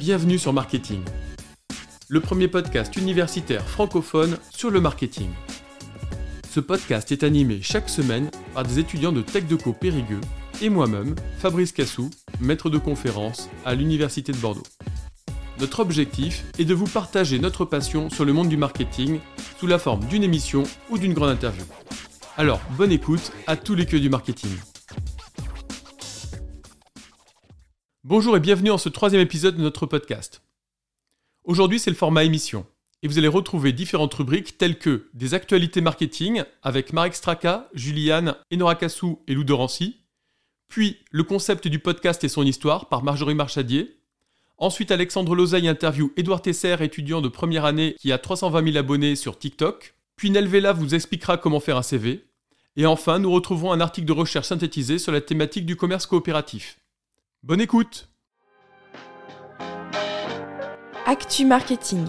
bienvenue sur Marketing, le premier podcast universitaire francophone sur le marketing. Ce podcast est animé chaque semaine par des étudiants de Tech Deco Périgueux et moi-même, Fabrice Cassou, maître de conférence à l'Université de Bordeaux. Notre objectif est de vous partager notre passion sur le monde du marketing sous la forme d'une émission ou d'une grande interview. Alors, bonne écoute à tous les queues du marketing. Bonjour et bienvenue en ce troisième épisode de notre podcast. Aujourd'hui, c'est le format émission et vous allez retrouver différentes rubriques telles que des actualités marketing avec Marek Straka, Juliane, Enora Kassou et Lou Dorancy, puis le concept du podcast et son histoire par Marjorie Marchadier, ensuite Alexandre Lozaille interview Édouard Tesser, étudiant de première année qui a 320 000 abonnés sur TikTok, puis Nelvela vous expliquera comment faire un CV, et enfin nous retrouverons un article de recherche synthétisé sur la thématique du commerce coopératif. Bonne écoute Actu Marketing.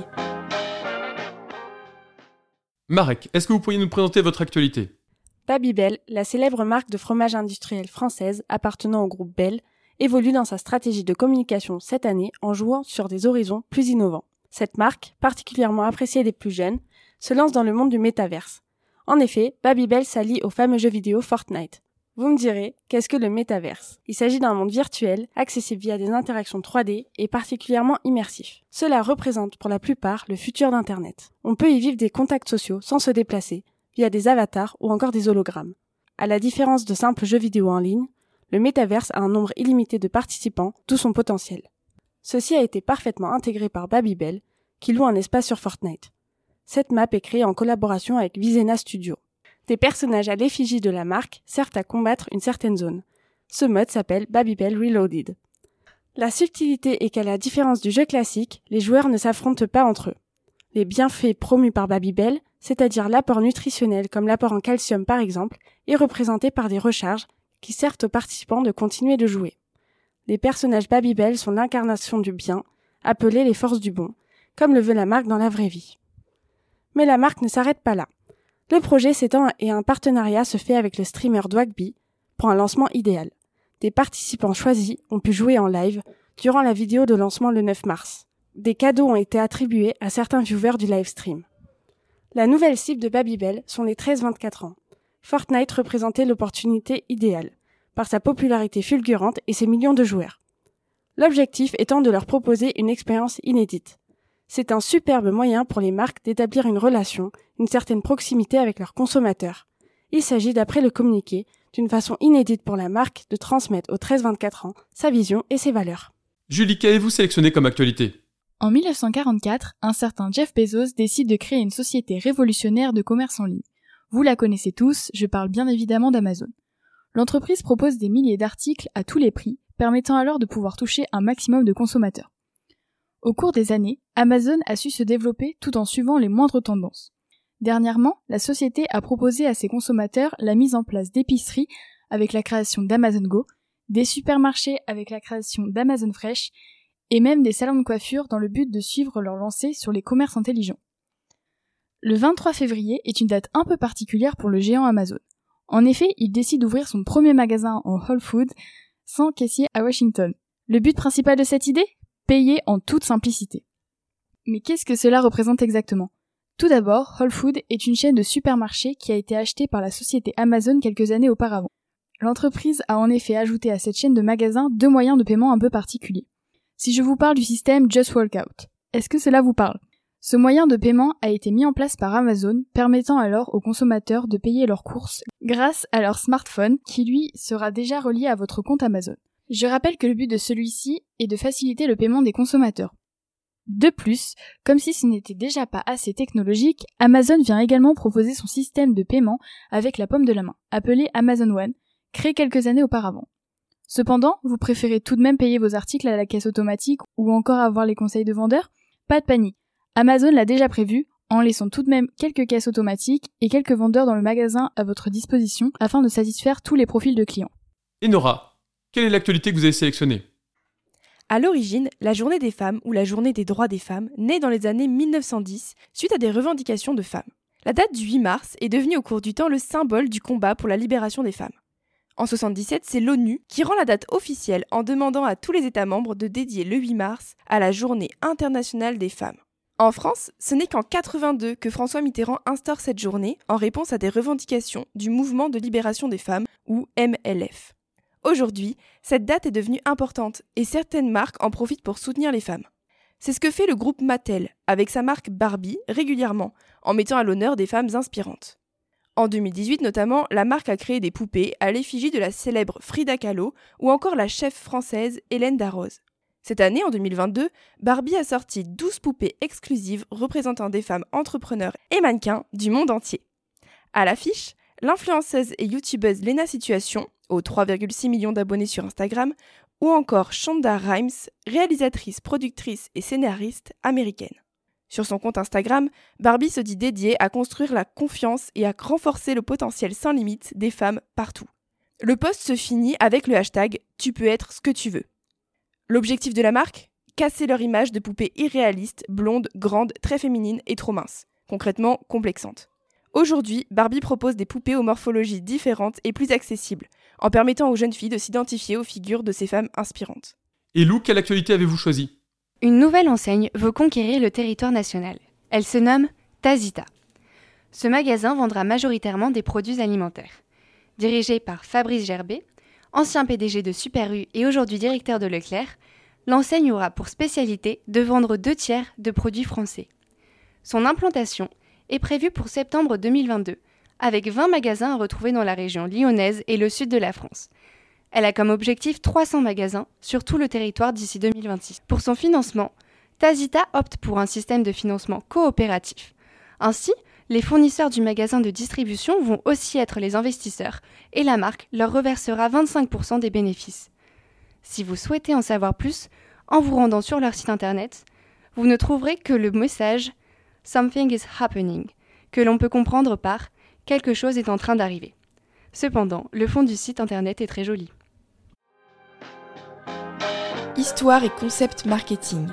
Marek, est-ce que vous pourriez nous présenter votre actualité? Babybel, la célèbre marque de fromage industriel française appartenant au groupe Bell, évolue dans sa stratégie de communication cette année en jouant sur des horizons plus innovants. Cette marque, particulièrement appréciée des plus jeunes, se lance dans le monde du métaverse. En effet, Babybel s'allie au fameux jeu vidéo Fortnite. Vous me direz, qu'est-ce que le métaverse? Il s'agit d'un monde virtuel, accessible via des interactions 3D et particulièrement immersif. Cela représente pour la plupart le futur d'Internet. On peut y vivre des contacts sociaux sans se déplacer, via des avatars ou encore des hologrammes. À la différence de simples jeux vidéo en ligne, le métaverse a un nombre illimité de participants, tout son potentiel. Ceci a été parfaitement intégré par Babybel, qui loue un espace sur Fortnite. Cette map est créée en collaboration avec Visena Studio. Des personnages à l'effigie de la marque servent à combattre une certaine zone. Ce mode s'appelle Babybel Reloaded. La subtilité est qu'à la différence du jeu classique, les joueurs ne s'affrontent pas entre eux. Les bienfaits promus par Babybel, c'est-à-dire l'apport nutritionnel comme l'apport en calcium par exemple, est représenté par des recharges qui servent aux participants de continuer de jouer. Les personnages Babybel sont l'incarnation du bien, appelés les forces du bon, comme le veut la marque dans la vraie vie. Mais la marque ne s'arrête pas là. Le projet s'étend et un partenariat se fait avec le streamer Dwagby pour un lancement idéal. Des participants choisis ont pu jouer en live durant la vidéo de lancement le 9 mars. Des cadeaux ont été attribués à certains viewers du live stream. La nouvelle cible de Babybel sont les 13-24 ans. Fortnite représentait l'opportunité idéale, par sa popularité fulgurante et ses millions de joueurs. L'objectif étant de leur proposer une expérience inédite. C'est un superbe moyen pour les marques d'établir une relation, une certaine proximité avec leurs consommateurs. Il s'agit, d'après le communiqué, d'une façon inédite pour la marque de transmettre aux 13-24 ans sa vision et ses valeurs. Julie, qu'avez-vous sélectionné comme actualité? En 1944, un certain Jeff Bezos décide de créer une société révolutionnaire de commerce en ligne. Vous la connaissez tous, je parle bien évidemment d'Amazon. L'entreprise propose des milliers d'articles à tous les prix, permettant alors de pouvoir toucher un maximum de consommateurs. Au cours des années, Amazon a su se développer tout en suivant les moindres tendances. Dernièrement, la société a proposé à ses consommateurs la mise en place d'épiceries avec la création d'Amazon Go, des supermarchés avec la création d'Amazon Fresh, et même des salons de coiffure dans le but de suivre leur lancée sur les commerces intelligents. Le 23 février est une date un peu particulière pour le géant Amazon. En effet, il décide d'ouvrir son premier magasin en Whole Foods sans caissier à Washington. Le but principal de cette idée? Payer en toute simplicité. Mais qu'est-ce que cela représente exactement? Tout d'abord, Whole Foods est une chaîne de supermarchés qui a été achetée par la société Amazon quelques années auparavant. L'entreprise a en effet ajouté à cette chaîne de magasins deux moyens de paiement un peu particuliers. Si je vous parle du système Just Walk Out, est-ce que cela vous parle? Ce moyen de paiement a été mis en place par Amazon, permettant alors aux consommateurs de payer leurs courses grâce à leur smartphone qui lui sera déjà relié à votre compte Amazon. Je rappelle que le but de celui-ci est de faciliter le paiement des consommateurs. De plus, comme si ce n'était déjà pas assez technologique, Amazon vient également proposer son système de paiement avec la paume de la main, appelé Amazon One, créé quelques années auparavant. Cependant, vous préférez tout de même payer vos articles à la caisse automatique ou encore avoir les conseils de vendeurs? Pas de panique. Amazon l'a déjà prévu en laissant tout de même quelques caisses automatiques et quelques vendeurs dans le magasin à votre disposition afin de satisfaire tous les profils de clients. Et Nora, quelle est l'actualité que vous avez sélectionnée? À l'origine, la Journée des femmes ou la Journée des droits des femmes naît dans les années 1910 suite à des revendications de femmes. La date du 8 mars est devenue au cours du temps le symbole du combat pour la libération des femmes. En 77, c'est l'ONU qui rend la date officielle en demandant à tous les États membres de dédier le 8 mars à la Journée internationale des femmes. En France, ce n'est qu'en 82 que François Mitterrand instaure cette journée en réponse à des revendications du Mouvement de libération des femmes, ou MLF. Aujourd'hui, cette date est devenue importante et certaines marques en profitent pour soutenir les femmes. C'est ce que fait le groupe Mattel avec sa marque Barbie régulièrement, en mettant à l'honneur des femmes inspirantes. En 2018 notamment, la marque a créé des poupées à l'effigie de la célèbre Frida Kahlo ou encore la chef française Hélène Darroze. Cette année, en 2022, Barbie a sorti 12 poupées exclusives représentant des femmes entrepreneurs et mannequins du monde entier. À l'affiche, l'influenceuse et youtubeuse Lena Situation, aux 3,6 millions d'abonnés sur Instagram, ou encore Shonda Rhimes, réalisatrice, productrice et scénariste américaine. Sur son compte Instagram, Barbie se dit dédiée à construire la confiance et à renforcer le potentiel sans limite des femmes partout. Le post se finit avec le hashtag Tu peux être ce que tu veux. L'objectif de la marque? Casser leur image de poupée irréaliste, blonde, grande, très féminine et trop mince, concrètement complexante. Aujourd'hui, Barbie propose des poupées aux morphologies différentes et plus accessibles, en permettant aux jeunes filles de s'identifier aux figures de ces femmes inspirantes. Et Lou, quelle actualité avez-vous choisi une nouvelle enseigne veut conquérir le territoire national. Elle se nomme Tazita. Ce magasin vendra majoritairement des produits alimentaires. Dirigé par Fabrice Gerbet, ancien PDG de Super U et aujourd'hui directeur de Leclerc, l'enseigne aura pour spécialité de vendre deux tiers de produits français. Son implantation est prévue pour septembre 2022, avec 20 magasins à retrouver dans la région lyonnaise et le sud de la France, elle a comme objectif 300 magasins sur tout le territoire d'ici 2026. Pour son financement, Tazita opte pour un système de financement coopératif. Ainsi, les fournisseurs du magasin de distribution vont aussi être les investisseurs et la marque leur reversera 25% des bénéfices. Si vous souhaitez en savoir plus, en vous rendant sur leur site internet, vous ne trouverez que le message Something is happening, que l'on peut comprendre par quelque chose est en train d'arriver. Cependant, le fond du site internet est très joli. Histoire et concept marketing.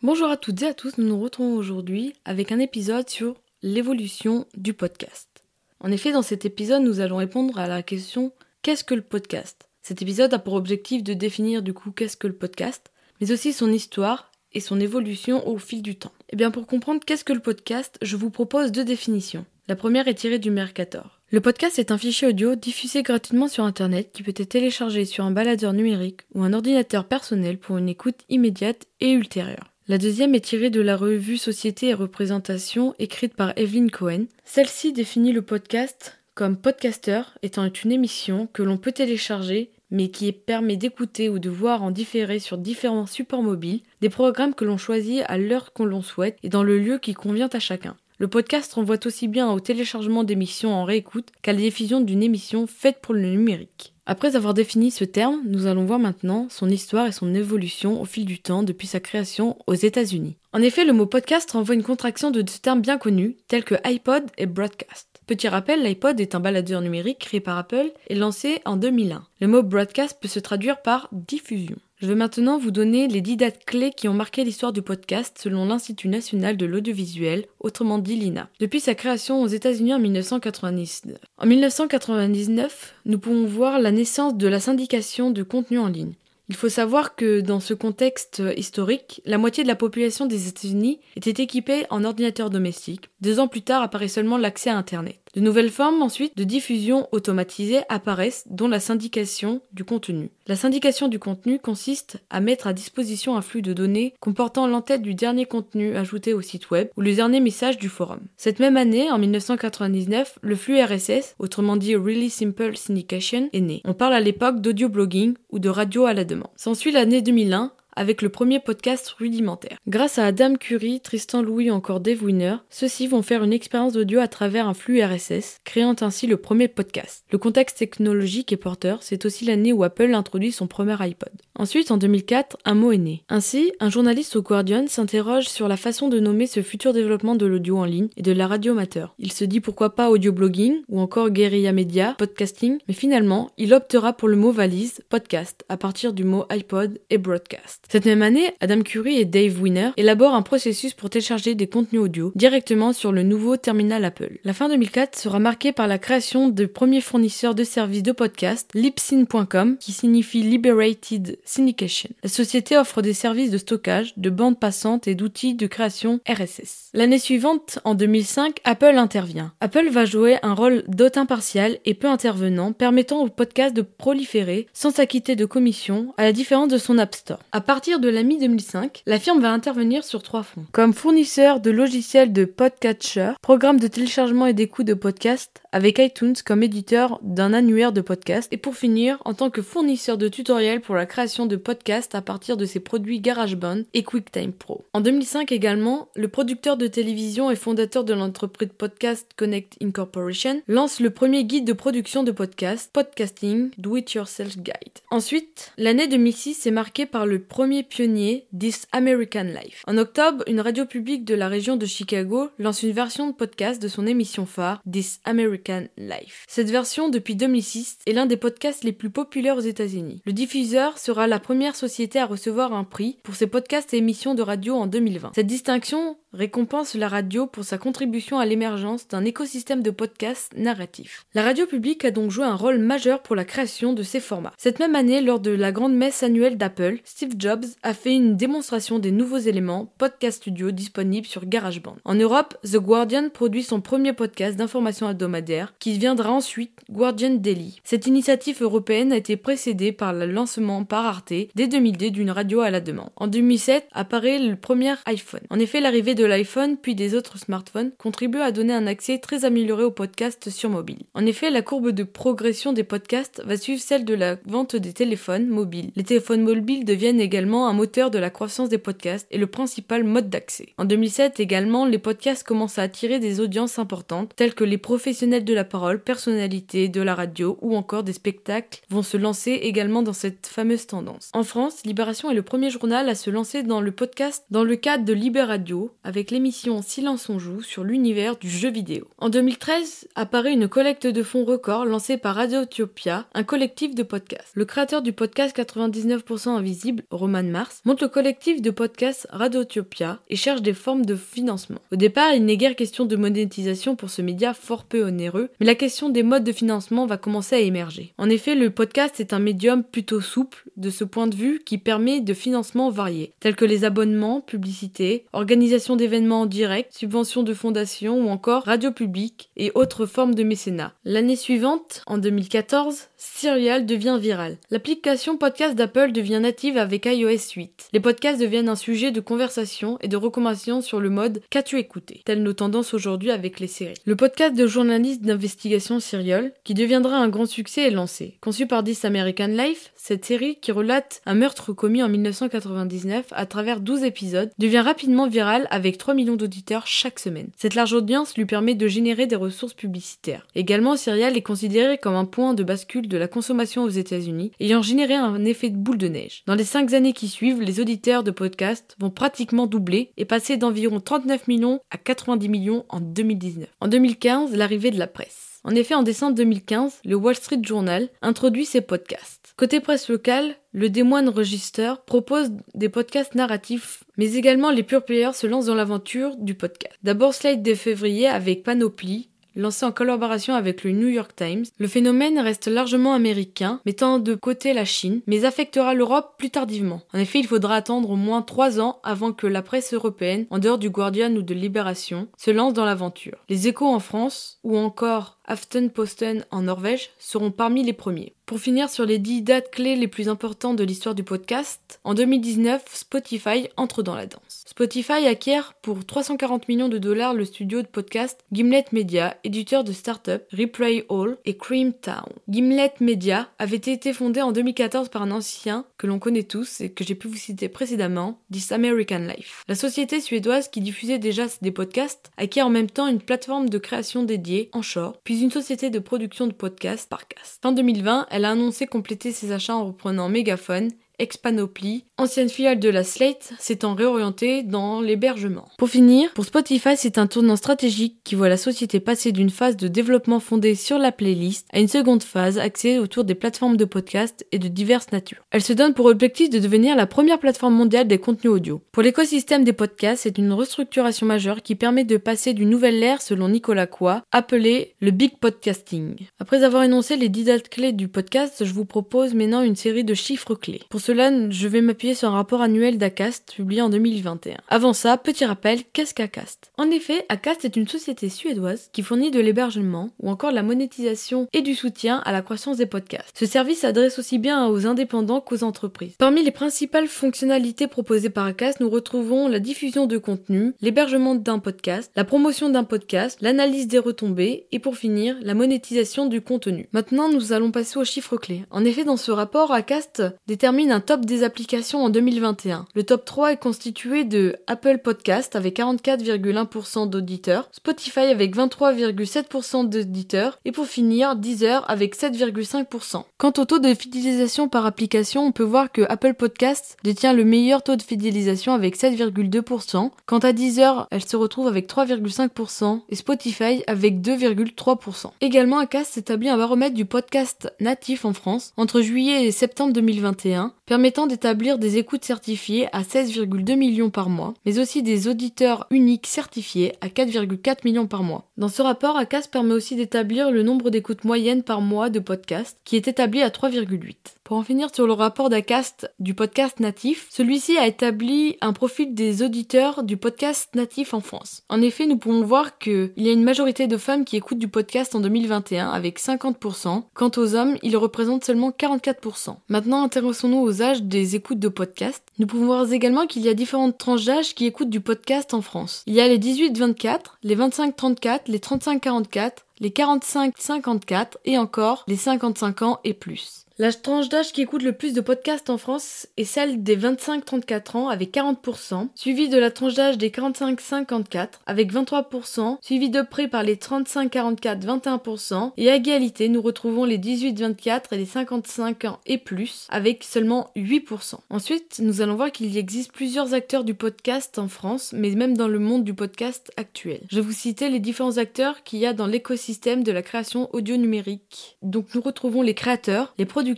Bonjour à toutes et à tous, nous nous retrouvons aujourd'hui avec un épisode sur l'évolution du podcast. En effet, dans cet épisode, nous allons répondre à la question qu'est-ce que le podcast? Cet épisode a pour objectif de définir du coup qu'est-ce que le podcast, mais aussi son histoire et son évolution au fil du temps. Et eh bien pour comprendre qu'est-ce que le podcast, je vous propose deux définitions. La première est tirée du Mercator. Le podcast est un fichier audio diffusé gratuitement sur Internet qui peut être téléchargé sur un baladeur numérique ou un ordinateur personnel pour une écoute immédiate et ultérieure. La deuxième est tirée de la revue Société et Représentation écrite par Evelyn Cohen. Celle-ci définit le podcast comme podcaster étant une émission que l'on peut télécharger mais qui permet d'écouter ou de voir en différé sur différents supports mobiles des programmes que l'on choisit à l'heure qu'on l'on souhaite et dans le lieu qui convient à chacun. Le podcast renvoie aussi bien au téléchargement d'émissions en réécoute qu'à la diffusion d'une émission faite pour le numérique. Après avoir défini ce terme, nous allons voir maintenant son histoire et son évolution au fil du temps depuis sa création aux États-Unis. En effet, le mot podcast renvoie une contraction de deux termes bien connus tels que iPod et broadcast. Petit rappel, l'iPod est un baladeur numérique créé par Apple et lancé en 2001. Le mot broadcast peut se traduire par diffusion. Je vais maintenant vous donner les 10 dates clés qui ont marqué l'histoire du podcast selon l'Institut national de l'audiovisuel, autrement dit l'INA, depuis sa création aux États-Unis en 1999. En 1999, nous pouvons voir la naissance de la syndication de contenu en ligne. Il faut savoir que dans ce contexte historique, la moitié de la population des États-Unis était équipée en ordinateur domestique. Deux ans plus tard apparaît seulement l'accès à Internet. De nouvelles formes ensuite de diffusion automatisée apparaissent, dont la syndication du contenu. La syndication du contenu consiste à mettre à disposition un flux de données comportant l'entête du dernier contenu ajouté au site web ou le dernier message du forum. Cette même année, en 1999, le flux RSS, autrement dit Really Simple Syndication, est né. On parle à l'époque d'audio blogging ou de radio à la demande. S'ensuit l'année 2001 avec le premier podcast rudimentaire. Grâce à Adam Curie, Tristan Louis ou encore Dave Winner, ceux-ci vont faire une expérience d'audio à travers un flux RSS, créant ainsi le premier podcast. Le contexte technologique est porteur, c'est aussi l'année où Apple introduit son premier iPod. Ensuite, en 2004, un mot est né. Ainsi, un journaliste au Guardian s'interroge sur la façon de nommer ce futur développement de l'audio en ligne et de la radio amateur. Il se dit pourquoi pas audio blogging ou encore guérilla média, podcasting, mais finalement, il optera pour le mot valise, podcast, à partir du mot iPod et broadcast. Cette même année, Adam Curry et Dave Winner élaborent un processus pour télécharger des contenus audio directement sur le nouveau terminal Apple. La fin 2004 sera marquée par la création du premier fournisseur de services de podcast, Libsyn.com, qui signifie Liberated Syndication. La société offre des services de stockage, de bandes passantes et d'outils de création RSS. L'année suivante, en 2005, Apple intervient. Apple va jouer un rôle d'hôte impartial et peu intervenant, permettant au podcast de proliférer sans s'acquitter de commission, à la différence de son App Store. Partir de la mi-2005, la firme va intervenir sur trois fronts. Comme fournisseur de logiciels de podcatcher, programme de téléchargement et d'écoute de podcasts, avec iTunes comme éditeur d'un annuaire de podcasts, et pour finir, en tant que fournisseur de tutoriels pour la création de podcasts à partir de ses produits GarageBand et QuickTime Pro. En 2005 également, le producteur de télévision et fondateur de l'entreprise podcast Connect Incorporation lance le premier guide de production de podcasts, Podcasting Do It Yourself Guide. Ensuite, l'année 2006 est marquée par le premier pionnier This American Life. En octobre, une radio publique de la région de Chicago lance une version de podcast de son émission phare This American Life. Cette version, depuis 2006, est l'un des podcasts les plus populaires aux États-Unis. Le diffuseur sera la première société à recevoir un prix pour ses podcasts et émissions de radio en 2020. Cette distinction récompense la radio pour sa contribution à l'émergence d'un écosystème de podcasts narratifs. La radio publique a donc joué un rôle majeur pour la création de ces formats. Cette même année, lors de la grande messe annuelle d'Apple, Steve Jobs a fait une démonstration des nouveaux éléments podcast studio disponibles sur GarageBand. En Europe, The Guardian produit son premier podcast d'information hebdomadaire, qui deviendra ensuite Guardian Daily. Cette initiative européenne a été précédée par le lancement par Arte dès 2002 d'une radio à la demande. En 2007 apparaît le premier iPhone. En effet, l'arrivée de de l'iPhone puis des autres smartphones contribue à donner un accès très amélioré aux podcasts sur mobile. En effet, la courbe de progression des podcasts va suivre celle de la vente des téléphones mobiles. Les téléphones mobiles deviennent également un moteur de la croissance des podcasts et le principal mode d'accès. En 2007 également, les podcasts commencent à attirer des audiences importantes telles que les professionnels de la parole, personnalités de la radio ou encore des spectacles vont se lancer également dans cette fameuse tendance. En France, Libération est le premier journal à se lancer dans le podcast dans le cadre de Libéradio avec l'émission Silence on joue sur l'univers du jeu vidéo. En 2013 apparaît une collecte de fonds record lancée par Radiotopia, un collectif de podcasts. Le créateur du podcast 99% invisible, Roman Mars, monte le collectif de podcasts Radiotopia et cherche des formes de financement. Au départ, il n'est guère question de monétisation pour ce média fort peu onéreux, mais la question des modes de financement va commencer à émerger. En effet, le podcast est un médium plutôt souple de ce point de vue qui permet de financements variés, tels que les abonnements, publicités, organisation d'événements en direct, subventions de fondations ou encore radio publique et autres formes de mécénat. L'année suivante, en 2014, Serial devient viral. L'application podcast d'Apple devient native avec iOS 8. Les podcasts deviennent un sujet de conversation et de recommandation sur le mode Qu'as-tu écouté? Telles nos tendances aujourd'hui avec les séries. Le podcast de journaliste d'investigation Serial, qui deviendra un grand succès, est lancé. Conçu par This American Life, cette série qui relate un meurtre commis en 1999 à travers 12 épisodes devient rapidement virale avec 3 millions d'auditeurs chaque semaine. Cette large audience lui permet de générer des ressources publicitaires. Également, Serial est considéré comme un point de bascule de la consommation aux États-Unis, ayant généré un effet de boule de neige. Dans les 5 années qui suivent, les auditeurs de podcasts vont pratiquement doubler et passer d'environ 39 millions à 90 millions en 2019. En 2015, l'arrivée de la presse. En effet, en décembre 2015, le Wall Street Journal introduit ses podcasts. Côté presse locale, le Des Moines Register propose des podcasts narratifs, mais également les pure players se lancent dans l'aventure du podcast. D'abord Slide de février avec Panoply, lancé en collaboration avec le New York Times. Le phénomène reste largement américain, mettant de côté la Chine, mais affectera l'Europe plus tardivement. En effet, il faudra attendre au moins trois ans avant que la presse européenne, en dehors du Guardian ou de Libération, se lance dans l'aventure. Les échos en France, ou encore Aftenposten en Norvège, seront parmi les premiers. Pour finir sur les 10 dates clés les plus importantes de l'histoire du podcast, en 2019, Spotify entre dans la danse. Spotify acquiert pour 340 millions de dollars le studio de podcast Gimlet Media, éditeur de start-up Replay All et Cream Town. Gimlet Media avait été fondé en 2014 par un ancien que l'on connaît tous et que j'ai pu vous citer précédemment, This American Life. La société suédoise qui diffusait déjà des podcasts acquiert en même temps une plateforme de création dédiée, Anchor, puis une société de production de podcasts, Parcast. Fin 2020, elle a annoncé compléter ses achats en reprenant Megaphone, ex-Panoply, ancienne filiale de la Slate, s'étant réorientée dans l'hébergement. Pour finir, pour Spotify, c'est un tournant stratégique qui voit la société passer d'une phase de développement fondée sur la playlist à une seconde phase axée autour des plateformes de podcast et de diverses natures. Elle se donne pour objectif de devenir la première plateforme mondiale des contenus audio. Pour l'écosystème des podcasts, c'est une restructuration majeure qui permet de passer d'une nouvelle ère selon Nicolas Quoy, appelée le Big Podcasting. Après avoir énoncé les 10 dates clés du podcast, je vous propose maintenant une série de chiffres clés. Pour je vais m'appuyer sur un rapport annuel d'Acast publié en 2021. Avant ça, petit rappel, qu'est-ce qu'Acast En effet, Acast est une société suédoise qui fournit de l'hébergement ou encore de la monétisation et du soutien à la croissance des podcasts. Ce service s'adresse aussi bien aux indépendants qu'aux entreprises. Parmi les principales fonctionnalités proposées par Acast, nous retrouvons la diffusion de contenu, l'hébergement d'un podcast, la promotion d'un podcast, l'analyse des retombées et pour finir, la monétisation du contenu. Maintenant, nous allons passer aux chiffres clés. En effet, dans ce rapport, Acast détermine un top des applications en 2021. Le top 3 est constitué de Apple Podcast avec 44,1% d'auditeurs, Spotify avec 23,7% d'auditeurs et pour finir Deezer avec 7,5%. Quant au taux de fidélisation par application, on peut voir que Apple Podcast détient le meilleur taux de fidélisation avec 7,2%. Quant à Deezer, elle se retrouve avec 3,5% et Spotify avec 2,3%. Également, Acast établit un baromètre du podcast natif en France entre juillet et septembre 2021, permettant d'établir des écoutes certifiées à 16,2 millions par mois, mais aussi des auditeurs uniques certifiés à 4,4 millions par mois. Dans ce rapport, ACAS permet aussi d'établir le nombre d'écoutes moyennes par mois de podcast, qui est établi à 3,8. Pour en finir sur le rapport d'Acast du podcast natif, celui-ci a établi un profil des auditeurs du podcast natif en France. En effet, nous pouvons voir qu'il y a une majorité de femmes qui écoutent du podcast en 2021 avec 50%. Quant aux hommes, ils représentent seulement 44%. Maintenant, intéressons-nous aux des écoutes de podcast. Nous pouvons voir également qu'il y a différentes tranches d'âge qui écoutent du podcast en France. Il y a les 18-24, les 25-34, les 35-44, les 45-54 et encore les 55 ans et plus. La tranche d'âge qui écoute le plus de podcasts en France est celle des 25-34 ans avec 40%, suivie de la tranche d'âge des 45-54 avec 23%, suivie de près par les 35-44 21% et à égalité nous retrouvons les 18-24 et les 55 ans et plus avec seulement 8%. Ensuite, nous allons voir qu'il existe plusieurs acteurs du podcast en France, mais même dans le monde du podcast actuel. Je vais vous citer les différents acteurs qu'il y a dans l'écosystème de la création audio numérique. Donc nous retrouvons les créateurs, les producteurs,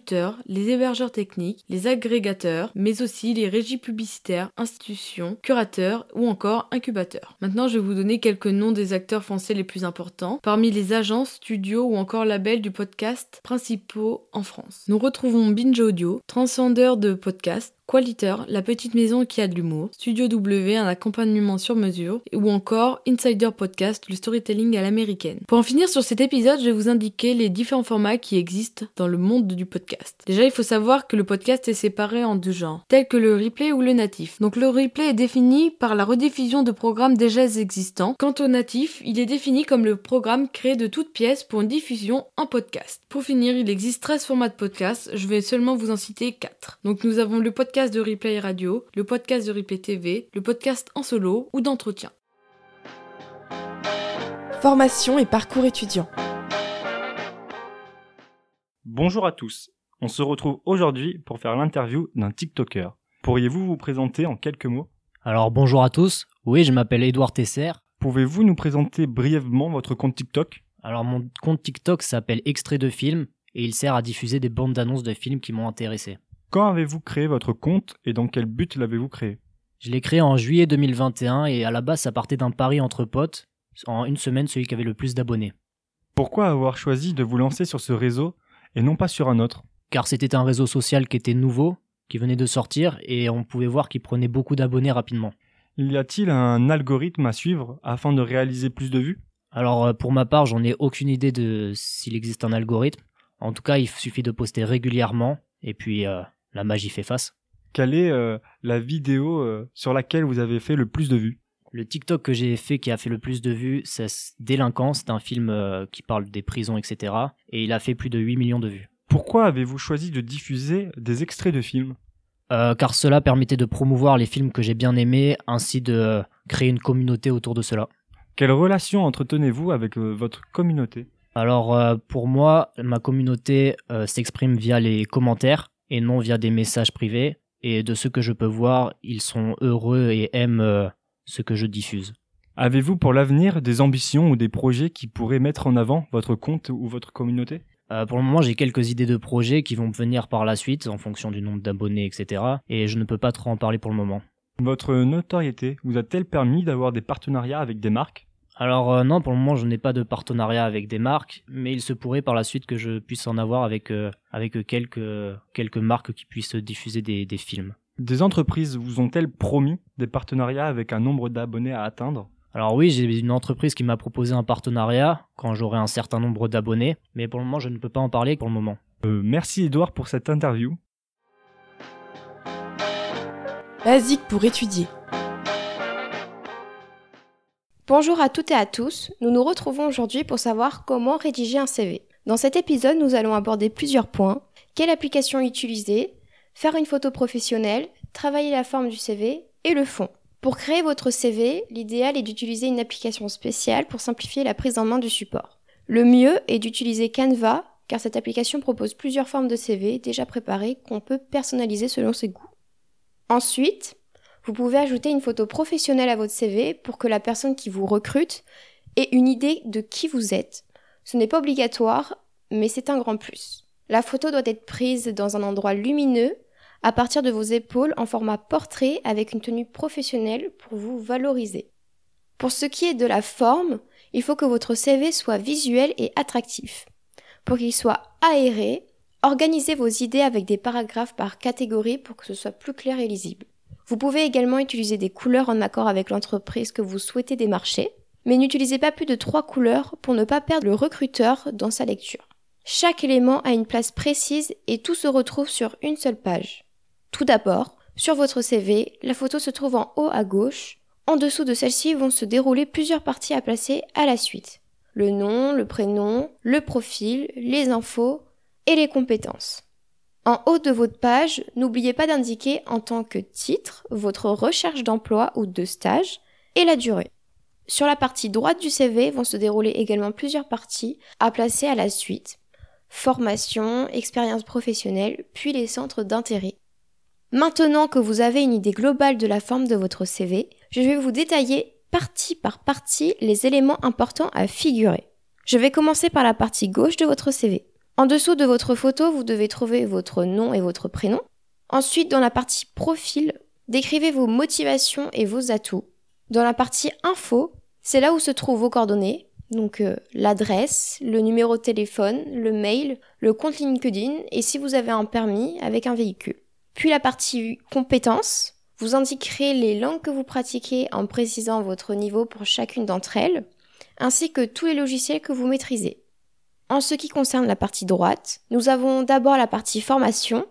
les hébergeurs techniques, les agrégateurs, mais aussi les régies publicitaires, institutions, curateurs ou encore incubateurs. Maintenant, je vais vous donner quelques noms des acteurs français les plus importants parmi les agences, studios ou encore labels du podcast principaux en France. Nous retrouvons Binge Audio, transcendeur de podcast, Qualiter, la petite maison qui a de l'humour, Studio W, un accompagnement sur mesure, ou encore Insider Podcast, le storytelling à l'américaine. Pour en finir sur cet épisode, je vais vous indiquer les différents formats qui existent dans le monde du podcast. Déjà, il faut savoir que le podcast est séparé en deux genres, tels que le replay ou le natif. Donc le replay est défini par la rediffusion de programmes déjà existants. Quant au natif, il est défini comme le programme créé de toutes pièces pour une diffusion en podcast. Pour finir, il existe 13 formats de podcast, je vais seulement vous en citer 4. Donc nous avons le podcast podcast de replay radio, le podcast de replay TV, le podcast en solo ou d'entretien. Formation et parcours étudiant. Bonjour à tous. On se retrouve aujourd'hui pour faire l'interview d'un TikToker. Pourriez-vous vous présenter en quelques mots? Alors bonjour à tous. Oui, je m'appelle Edouard Tesser. Pouvez-vous nous présenter brièvement votre compte TikTok? Alors mon compte TikTok s'appelle Extrait de film et il sert à diffuser des bandes d'annonces de films qui m'ont intéressé. Quand avez-vous créé votre compte et dans quel but l'avez-vous créé? Je l'ai créé en juillet 2021 et à la base ça partait d'un pari entre potes, en une semaine celui qui avait le plus d'abonnés. Pourquoi avoir choisi de vous lancer sur ce réseau et non pas sur un autre? Car c'était un réseau social qui était nouveau, qui venait de sortir et on pouvait voir qu'il prenait beaucoup d'abonnés rapidement. Y a-t-il un algorithme à suivre afin de réaliser plus de vues? Alors euh, pour ma part j'en ai aucune idée de s'il existe un algorithme. En tout cas il suffit de poster régulièrement et puis euh, la magie fait face. Quelle est euh, la vidéo euh, sur laquelle vous avez fait le plus de vues? Le TikTok que j'ai fait qui a fait le plus de vues, c'est Délinquance, c'est un film euh, qui parle des prisons, etc. Et il a fait plus de 8 millions de vues. Pourquoi avez-vous choisi de diffuser des extraits de films? Car cela permettait de promouvoir les films que j'ai bien aimés, ainsi de créer une communauté autour de cela. Quelle relation entretenez-vous avec votre communauté? Alors pour moi, ma communauté s'exprime via les commentaires et non via des messages privés. Et de ce que je peux voir, ils sont heureux et aiment euh, ce que je diffuse. Avez-vous pour l'avenir des ambitions ou des projets qui pourraient mettre en avant votre compte ou votre communauté? Euh, pour le moment, j'ai quelques idées de projets qui vont venir par la suite en fonction du nombre d'abonnés, etc. Et je ne peux pas trop en parler pour le moment. Votre notoriété vous a-t-elle permis d'avoir des partenariats avec des marques? Alors euh, non, pour le moment, je n'ai pas de partenariat avec des marques, mais il se pourrait par la suite que je puisse en avoir avec, euh, avec quelques, quelques marques qui puissent diffuser des, des films. Des entreprises vous ont-elles promis des partenariats avec un nombre d'abonnés à atteindre? Alors oui, j'ai une entreprise qui m'a proposé un partenariat quand j'aurai un certain nombre d'abonnés, mais pour le moment je ne peux pas en parler pour le moment. Euh, merci Edouard pour cette interview. Basique pour étudier. Bonjour à toutes et à tous, nous nous retrouvons aujourd'hui pour savoir comment rédiger un CV. Dans cet épisode, nous allons aborder plusieurs points. Quelle application utiliser? Faire une photo professionnelle Travailler la forme du CV Et le fond. Pour créer votre CV, l'idéal est d'utiliser une application spéciale pour simplifier la prise en main du support. Le mieux est d'utiliser Canva, car cette application propose plusieurs formes de CV déjà préparées qu'on peut personnaliser selon ses goûts. Ensuite, vous pouvez ajouter une photo professionnelle à votre CV pour que la personne qui vous recrute ait une idée de qui vous êtes. Ce n'est pas obligatoire, mais c'est un grand plus. La photo doit être prise dans un endroit lumineux à partir de vos épaules en format portrait avec une tenue professionnelle pour vous valoriser. Pour ce qui est de la forme, il faut que votre CV soit visuel et attractif. Pour qu'il soit aéré, organisez vos idées avec des paragraphes par catégorie pour que ce soit plus clair et lisible. Vous pouvez également utiliser des couleurs en accord avec l'entreprise que vous souhaitez démarcher, mais n'utilisez pas plus de trois couleurs pour ne pas perdre le recruteur dans sa lecture. Chaque élément a une place précise et tout se retrouve sur une seule page. Tout d'abord, sur votre CV, la photo se trouve en haut à gauche. En dessous de celle-ci vont se dérouler plusieurs parties à placer à la suite. Le nom, le prénom, le profil, les infos et les compétences. En haut de votre page, n'oubliez pas d'indiquer en tant que titre votre recherche d'emploi ou de stage et la durée. Sur la partie droite du CV vont se dérouler également plusieurs parties à placer à la suite. Formation, expérience professionnelle, puis les centres d'intérêt. Maintenant que vous avez une idée globale de la forme de votre CV, je vais vous détailler partie par partie les éléments importants à figurer. Je vais commencer par la partie gauche de votre CV. En dessous de votre photo, vous devez trouver votre nom et votre prénom. Ensuite, dans la partie profil, décrivez vos motivations et vos atouts. Dans la partie info, c'est là où se trouvent vos coordonnées, donc euh, l'adresse, le numéro de téléphone, le mail, le compte LinkedIn et si vous avez un permis avec un véhicule. Puis la partie compétences, vous indiquerez les langues que vous pratiquez en précisant votre niveau pour chacune d'entre elles, ainsi que tous les logiciels que vous maîtrisez. En ce qui concerne la partie droite, nous avons d'abord la partie formation,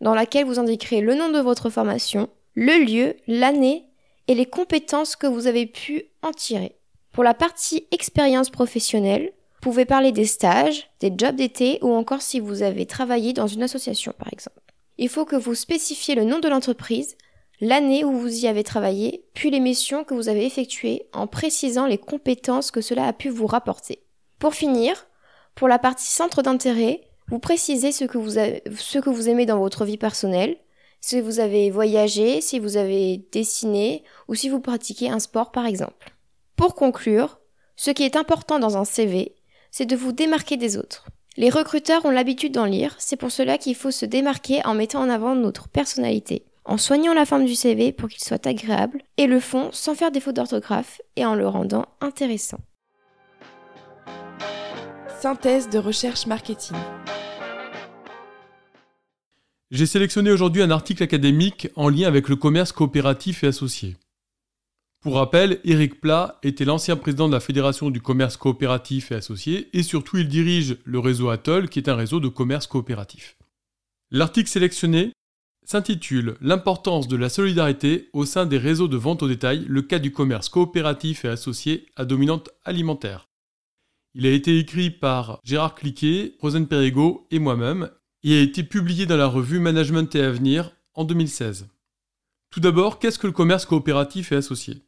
dans laquelle vous indiquerez le nom de votre formation, le lieu, l'année et les compétences que vous avez pu en tirer. Pour la partie expérience professionnelle, vous pouvez parler des stages, des jobs d'été ou encore si vous avez travaillé dans une association par exemple il faut que vous spécifiez le nom de l'entreprise, l'année où vous y avez travaillé, puis les missions que vous avez effectuées en précisant les compétences que cela a pu vous rapporter. Pour finir, pour la partie centre d'intérêt, vous précisez ce que vous, aimez dans votre vie personnelle, si vous avez voyagé, si vous avez dessiné ou si vous pratiquez un sport par exemple. Pour conclure, ce qui est important dans un CV, c'est de vous démarquer des autres. Les recruteurs ont l'habitude d'en lire, c'est pour cela qu'il faut se démarquer en mettant en avant notre personnalité, en soignant la forme du CV pour qu'il soit agréable, et le fond sans faire défaut d'orthographe et en le rendant intéressant. Synthèse de recherche marketing. J'ai sélectionné aujourd'hui un article académique en lien avec le commerce coopératif et associé. Pour rappel, Éric Plat était l'ancien président de la Fédération du commerce coopératif et associé, et surtout il dirige le réseau Atoll, qui est un réseau de commerce coopératif. L'article sélectionné s'intitule L'importance de la solidarité au sein des réseaux de vente au détail, le cas du commerce coopératif et associé à dominante alimentaire. Il a été écrit par Gérard Cliquet, Rosen Perrigo et moi-même, et a été publié dans la revue Management et Avenir en 2016. Tout d'abord, qu'est-ce que le commerce coopératif et associé?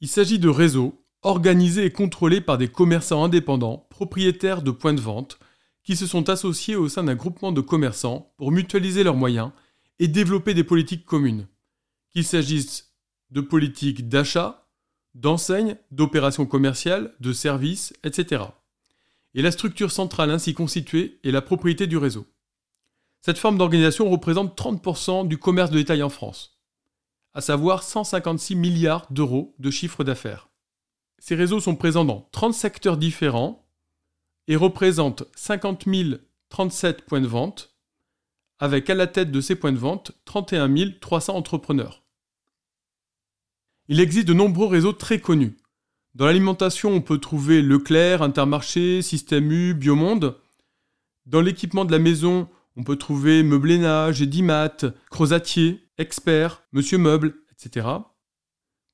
Il s'agit de réseaux organisés et contrôlés par des commerçants indépendants, propriétaires de points de vente, qui se sont associés au sein d'un groupement de commerçants pour mutualiser leurs moyens et développer des politiques communes, qu'il s'agisse de politiques d'achat, d'enseigne, d'opérations commerciales, de services, etc. Et la structure centrale ainsi constituée est la propriété du réseau. Cette forme d'organisation représente 30% du commerce de détail en France, à savoir 156 milliards d'euros de chiffre d'affaires. Ces réseaux sont présents dans 30 secteurs différents et représentent 50 037 points de vente, avec à la tête de ces points de vente 31 300 entrepreneurs. Il existe de nombreux réseaux très connus. Dans l'alimentation, on peut trouver Leclerc, Intermarché, Système U, Biomonde. Dans l'équipement de la maison, on peut trouver Meubléna, Gédimat, Crozatier, Expert, Monsieur Meuble, etc.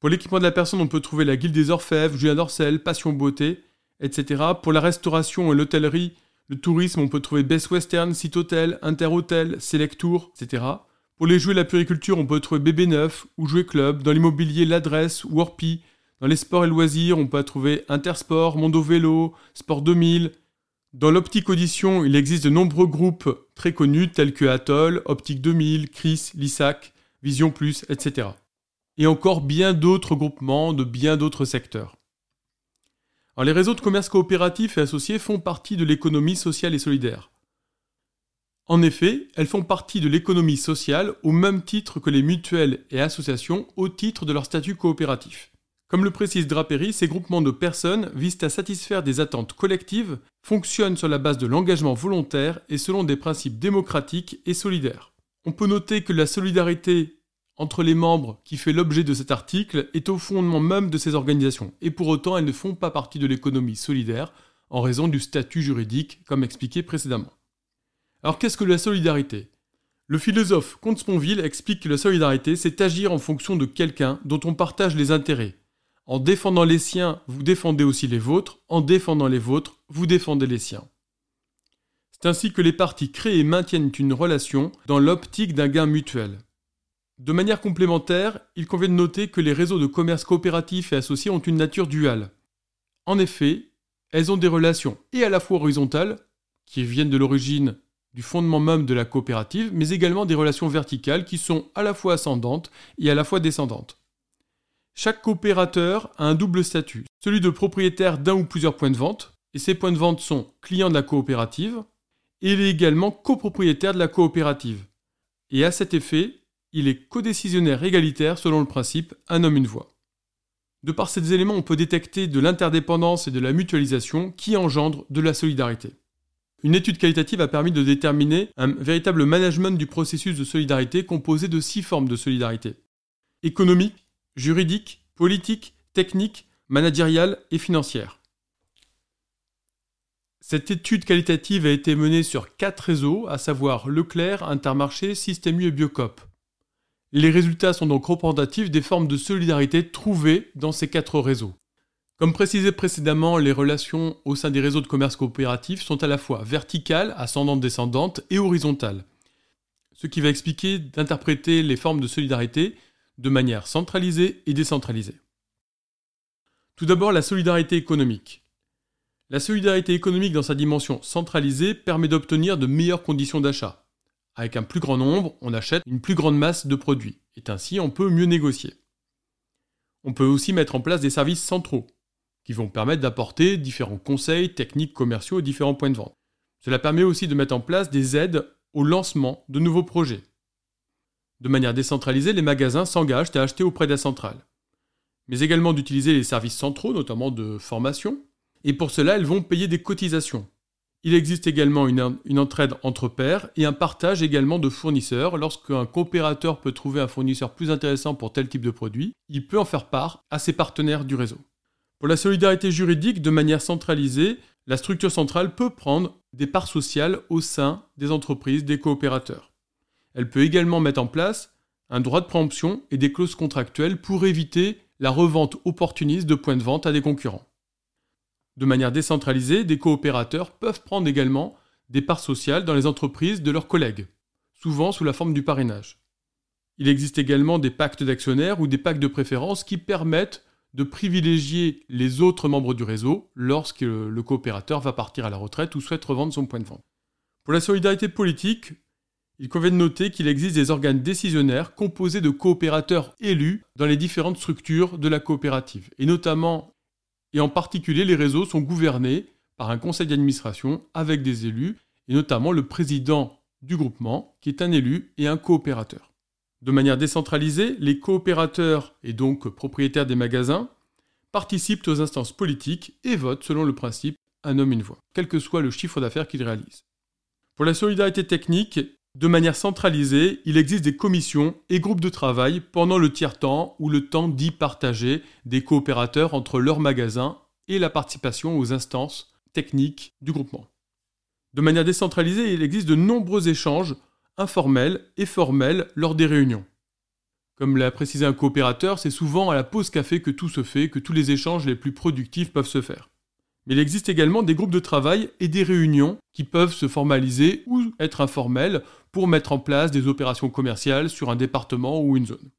Pour l'équipement de la personne, on peut trouver la Guilde des Orfèvres, Julien Dorcel, Passion Beauté, etc. Pour la restauration et l'hôtellerie, le tourisme, on peut trouver Best Western, Site Hotel, Inter Hotel, Select Tour, etc. Pour les jouets et la puriculture, on peut trouver BB9 ou Jouet Club. Dans l'immobilier, l'adresse, Warpy. Dans les sports et loisirs, on peut trouver Intersport, Mondo Vélo, Sport 2000, dans l'optique audition, il existe de nombreux groupes très connus tels que Atoll, Optique 2000, Chris, Lissac, Vision Plus, etc. Et encore bien d'autres groupements de bien d'autres secteurs. les réseaux de commerce coopératifs et associés font partie de l'économie sociale et solidaire. En effet, elles font partie de l'économie sociale au même titre que les mutuelles et associations au titre de leur statut coopératif. Comme le précise Drapery, ces groupements de personnes visent à satisfaire des attentes collectives, fonctionnent sur la base de l'engagement volontaire et selon des principes démocratiques et solidaires. On peut noter que la solidarité entre les membres qui fait l'objet de cet article est au fondement même de ces organisations, et pour autant elles ne font pas partie de l'économie solidaire en raison du statut juridique, comme expliqué précédemment. Alors qu'est-ce que la solidarité? Le philosophe Comte Sponville explique que la solidarité, c'est agir en fonction de quelqu'un dont on partage les intérêts, en défendant les siens, vous défendez aussi les vôtres. En défendant les vôtres, vous défendez les siens. C'est ainsi que les parties créent et maintiennent une relation dans l'optique d'un gain mutuel. De manière complémentaire, il convient de noter que les réseaux de commerce coopératifs et associés ont une nature duale. En effet, elles ont des relations et à la fois horizontales, qui viennent de l'origine du fondement même de la coopérative, mais également des relations verticales qui sont à la fois ascendantes et à la fois descendantes. Chaque coopérateur a un double statut, celui de propriétaire d'un ou plusieurs points de vente, et ces points de vente sont clients de la coopérative, et il est également copropriétaire de la coopérative. Et à cet effet, il est codécisionnaire égalitaire selon le principe un homme une voix. De par ces éléments, on peut détecter de l'interdépendance et de la mutualisation qui engendrent de la solidarité. Une étude qualitative a permis de déterminer un véritable management du processus de solidarité composé de six formes de solidarité. Économique, juridique, politique, technique, managériale et financière. Cette étude qualitative a été menée sur quatre réseaux, à savoir Leclerc, Intermarché, Système U et Biocop. Les résultats sont donc représentatifs des formes de solidarité trouvées dans ces quatre réseaux. Comme précisé précédemment, les relations au sein des réseaux de commerce coopératif sont à la fois verticales, ascendantes, descendantes et horizontales. Ce qui va expliquer d'interpréter les formes de solidarité de manière centralisée et décentralisée. Tout d'abord, la solidarité économique. La solidarité économique dans sa dimension centralisée permet d'obtenir de meilleures conditions d'achat. Avec un plus grand nombre, on achète une plus grande masse de produits, et ainsi on peut mieux négocier. On peut aussi mettre en place des services centraux, qui vont permettre d'apporter différents conseils techniques commerciaux aux différents points de vente. Cela permet aussi de mettre en place des aides au lancement de nouveaux projets, de manière décentralisée, les magasins s'engagent à acheter auprès de la centrale, mais également d'utiliser les services centraux, notamment de formation, et pour cela, elles vont payer des cotisations. Il existe également une, une, entraide entre pairs et un partage également de fournisseurs. Lorsqu'un coopérateur peut trouver un fournisseur plus intéressant pour tel type de produit, il peut en faire part à ses partenaires du réseau. Pour la solidarité juridique, de manière centralisée, la structure centrale peut prendre des parts sociales au sein des entreprises, des coopérateurs. Elle peut également mettre en place un droit de préemption et des clauses contractuelles pour éviter la revente opportuniste de points de vente à des concurrents. De manière décentralisée, des coopérateurs peuvent prendre également des parts sociales dans les entreprises de leurs collègues, souvent sous la forme du parrainage. Il existe également des pactes d'actionnaires ou des pactes de préférence qui permettent de privilégier les autres membres du réseau lorsque le coopérateur va partir à la retraite ou souhaite revendre son point de vente. Pour la solidarité politique, il convient de noter qu'il existe des organes décisionnaires composés de coopérateurs élus dans les différentes structures de la coopérative. Et notamment, et en particulier, les réseaux sont gouvernés par un conseil d'administration avec des élus, et notamment le président du groupement, qui est un élu et un coopérateur. De manière décentralisée, les coopérateurs et donc propriétaires des magasins participent aux instances politiques et votent selon le principe un homme une voix, quel que soit le chiffre d'affaires qu'ils réalisent. Pour la solidarité technique, de manière centralisée, il existe des commissions et groupes de travail pendant le tiers-temps ou le temps dit partagé des coopérateurs entre leurs magasins et la participation aux instances techniques du groupement. De manière décentralisée, il existe de nombreux échanges informel et formel lors des réunions. Comme l'a précisé un coopérateur, c'est souvent à la pause café que tout se fait, que tous les échanges les plus productifs peuvent se faire. Mais il existe également des groupes de travail et des réunions qui peuvent se formaliser ou être informels pour mettre en place des opérations commerciales sur un département ou une zone.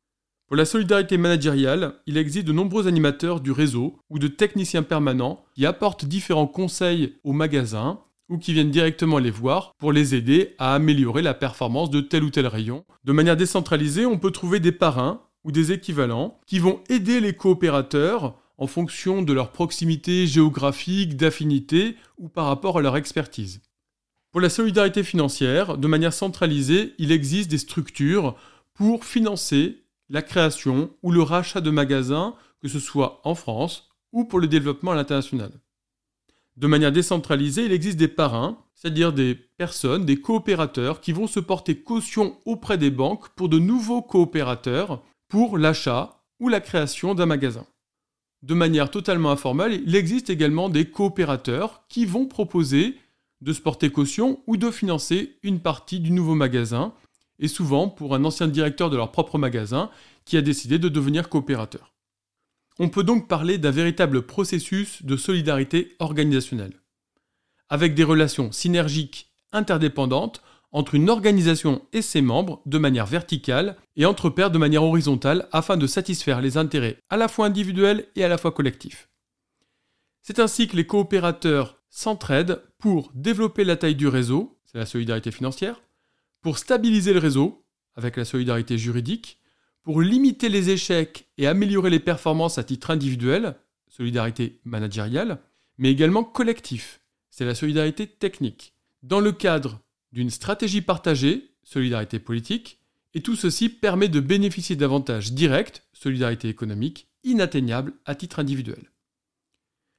Pour la solidarité managériale, il existe de nombreux animateurs du réseau ou de techniciens permanents qui apportent différents conseils aux magasins ou qui viennent directement les voir pour les aider à améliorer la performance de tel ou tel rayon. De manière décentralisée, on peut trouver des parrains ou des équivalents qui vont aider les coopérateurs en fonction de leur proximité géographique, d'affinité ou par rapport à leur expertise. Pour la solidarité financière, de manière centralisée, il existe des structures pour financer la création ou le rachat de magasins, que ce soit en France ou pour le développement à l'international. De manière décentralisée, il existe des parrains, c'est-à-dire des personnes, des coopérateurs qui vont se porter caution auprès des banques pour de nouveaux coopérateurs pour l'achat ou la création d'un magasin. De manière totalement informelle, il existe également des coopérateurs qui vont proposer de se porter caution ou de financer une partie du nouveau magasin, et souvent pour un ancien directeur de leur propre magasin qui a décidé de devenir coopérateur. On peut donc parler d'un véritable processus de solidarité organisationnelle, avec des relations synergiques interdépendantes entre une organisation et ses membres de manière verticale et entre pairs de manière horizontale afin de satisfaire les intérêts à la fois individuels et à la fois collectifs. C'est ainsi que les coopérateurs s'entraident pour développer la taille du réseau, c'est la solidarité financière, pour stabiliser le réseau, avec la solidarité juridique, pour limiter les échecs et améliorer les performances à titre individuel, solidarité managériale, mais également collectif, c'est la solidarité technique, dans le cadre d'une stratégie partagée, solidarité politique, et tout ceci permet de bénéficier d'avantages directs, solidarité économique, inatteignables à titre individuel.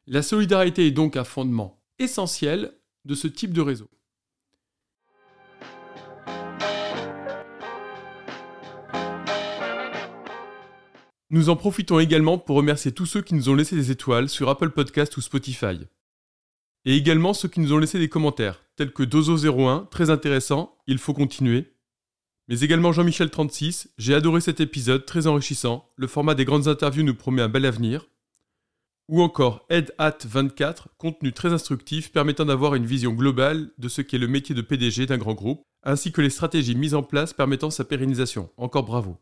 La solidarité est donc un fondement essentiel de ce type de réseau. Nous en profitons également pour remercier tous ceux qui nous ont laissé des étoiles sur Apple Podcast ou Spotify. Et également ceux qui nous ont laissé des commentaires, tels que Dozo01, très intéressant, il faut continuer. Mais également Jean-Michel36, j'ai adoré cet épisode, très enrichissant, le format des grandes interviews nous promet un bel avenir. Ou encore EdHat24, contenu très instructif permettant d'avoir une vision globale de ce qu'est le métier de PDG d'un grand groupe, ainsi que les stratégies mises en place permettant sa pérennisation. Encore bravo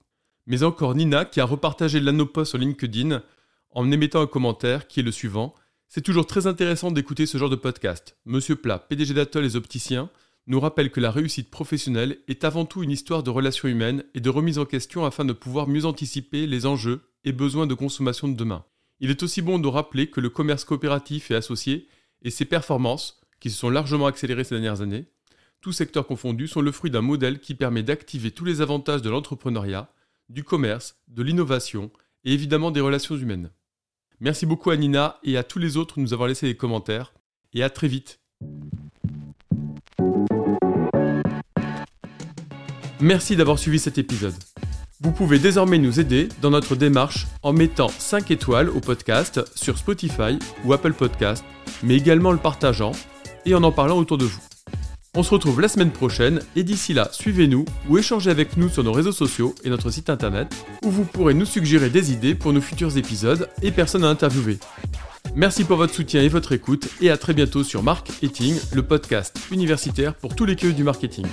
mais encore Nina qui a repartagé l'anopost sur LinkedIn en émettant un commentaire qui est le suivant. C'est toujours très intéressant d'écouter ce genre de podcast. Monsieur Plat, PDG d'Atoll et opticiens, nous rappelle que la réussite professionnelle est avant tout une histoire de relations humaines et de remise en question afin de pouvoir mieux anticiper les enjeux et besoins de consommation de demain. Il est aussi bon de rappeler que le commerce coopératif et associé et ses performances, qui se sont largement accélérées ces dernières années, tous secteurs confondus, sont le fruit d'un modèle qui permet d'activer tous les avantages de l'entrepreneuriat du commerce, de l'innovation et évidemment des relations humaines. Merci beaucoup à Nina et à tous les autres de nous avoir laissé des commentaires et à très vite. Merci d'avoir suivi cet épisode. Vous pouvez désormais nous aider dans notre démarche en mettant 5 étoiles au podcast sur Spotify ou Apple Podcast, mais également le partageant et en en parlant autour de vous. On se retrouve la semaine prochaine et d'ici là, suivez-nous ou échangez avec nous sur nos réseaux sociaux et notre site internet où vous pourrez nous suggérer des idées pour nos futurs épisodes et personnes à interviewer. Merci pour votre soutien et votre écoute et à très bientôt sur Marketing, le podcast universitaire pour tous les queues du marketing.